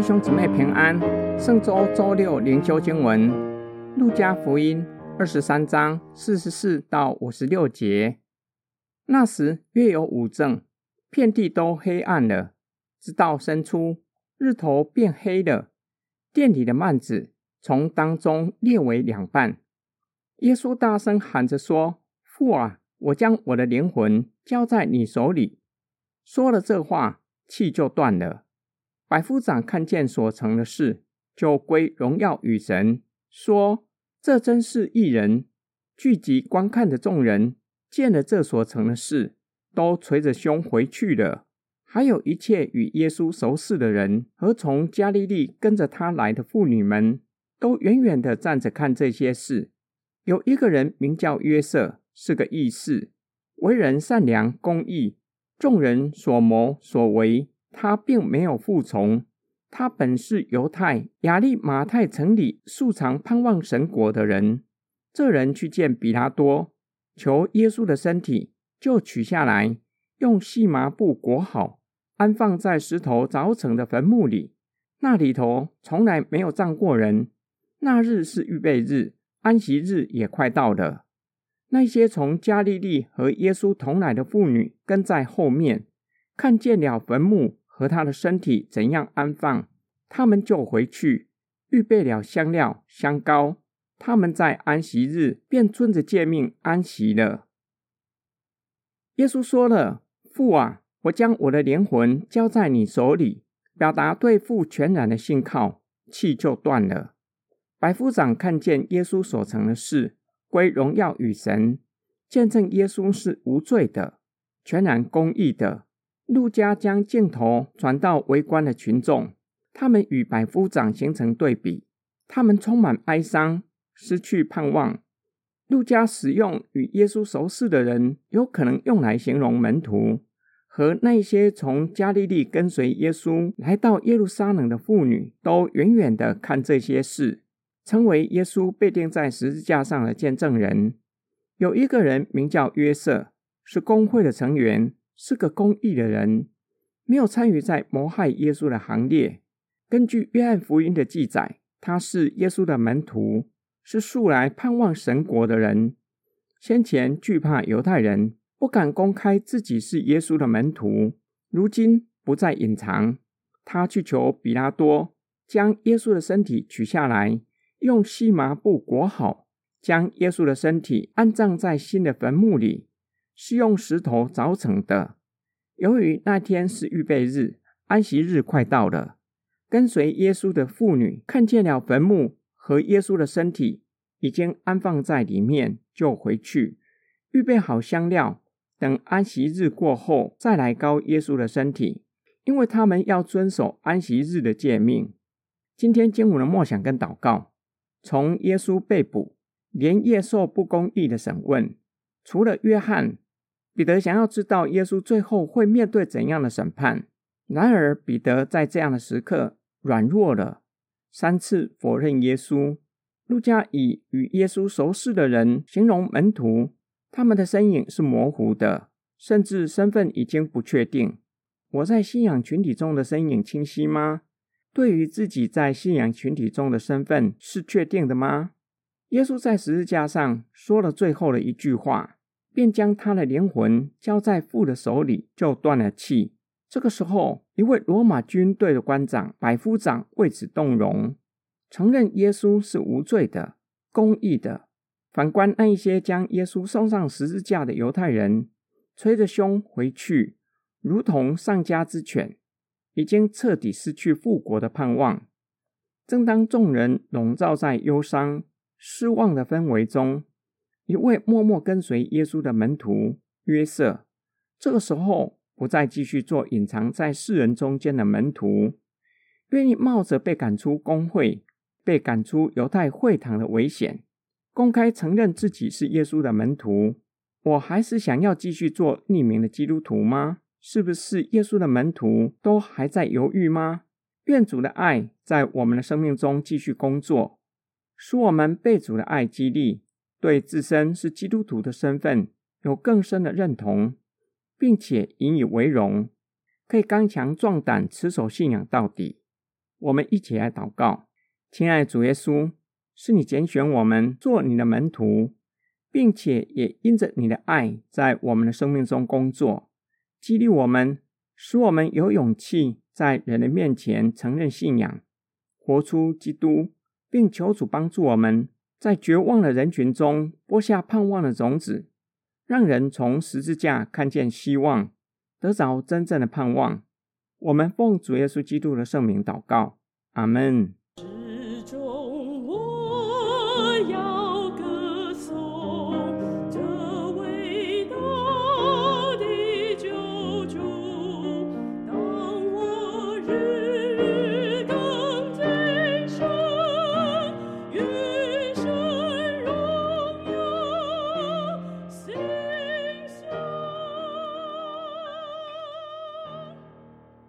弟兄姊妹平安，圣周周六灵修经文，路加福音二十三章四十四到五十六节。那时约有五正，遍地都黑暗了，直到申初，日头变黑了。殿里的幔子从当中裂为两半。耶稣大声喊着说：“父啊，我将我的灵魂交在你手里。”说了这话，气就断了。百夫长看见所成的事，就归荣耀与神，说：“这真是一人。”聚集观看的众人见了这所成的事，都捶着胸回去了。还有一切与耶稣熟识的人和从加利利跟着他来的妇女们，都远远的站着看这些事。有一个人名叫约瑟，是个义士，为人善良公义，众人所谋所为。他并没有服从，他本是犹太亚利马太城里素常盼望神国的人。这人去见比拉多，求耶稣的身体，就取下来，用细麻布裹好，安放在石头凿成的坟墓里。那里头从来没有葬过人。那日是预备日，安息日也快到了。那些从加利利和耶稣同来的妇女跟在后面，看见了坟墓。和他的身体怎样安放，他们就回去预备了香料、香膏。他们在安息日便遵着诫命安息了。耶稣说了：“父啊，我将我的灵魂交在你手里。”表达对父全然的信靠，气就断了。百夫长看见耶稣所成的事，归荣耀与神，见证耶稣是无罪的，全然公义的。路加将镜头转到围观的群众，他们与百夫长形成对比，他们充满哀伤，失去盼望。路加使用与耶稣熟识的人，有可能用来形容门徒和那些从加利利跟随耶稣来到耶路撒冷的妇女，都远远的看这些事，成为耶稣被钉在十字架上的见证人。有一个人名叫约瑟，是公会的成员。是个公义的人，没有参与在谋害耶稣的行列。根据约翰福音的记载，他是耶稣的门徒，是素来盼望神国的人。先前惧怕犹太人，不敢公开自己是耶稣的门徒，如今不再隐藏。他去求比拉多，将耶稣的身体取下来，用细麻布裹好，将耶稣的身体安葬在新的坟墓里。是用石头凿成的。由于那天是预备日，安息日快到了，跟随耶稣的妇女看见了坟墓和耶稣的身体已经安放在里面，就回去预备好香料，等安息日过后再来高耶稣的身体，因为他们要遵守安息日的诫命。今天经文的默想跟祷告，从耶稣被捕，连夜受不公义的审问，除了约翰。彼得想要知道耶稣最后会面对怎样的审判，然而彼得在这样的时刻软弱了，三次否认耶稣。路加以与耶稣熟识的人形容门徒，他们的身影是模糊的，甚至身份已经不确定。我在信仰群体中的身影清晰吗？对于自己在信仰群体中的身份是确定的吗？耶稣在十字架上说了最后的一句话。便将他的灵魂交在父的手里，就断了气。这个时候，一位罗马军队的官长百夫长为此动容，承认耶稣是无罪的、公义的。反观那一些将耶稣送上十字架的犹太人，捶着胸回去，如同丧家之犬，已经彻底失去复国的盼望。正当众人笼罩在忧伤、失望的氛围中，一位默默跟随耶稣的门徒约瑟，这个时候不再继续做隐藏在世人中间的门徒，愿意冒着被赶出公会、被赶出犹太会堂的危险，公开承认自己是耶稣的门徒。我还是想要继续做匿名的基督徒吗？是不是耶稣的门徒都还在犹豫吗？愿主的爱在我们的生命中继续工作，使我们被主的爱激励。对自身是基督徒的身份有更深的认同，并且引以为荣，可以刚强壮胆，持守信仰到底。我们一起来祷告，亲爱的主耶稣，是你拣选我们做你的门徒，并且也因着你的爱，在我们的生命中工作，激励我们，使我们有勇气在人的面前承认信仰，活出基督，并求主帮助我们在绝望的人群中播下盼望的种子，让人从十字架看见希望，得着真正的盼望。我们奉主耶稣基督的圣名祷告，阿门。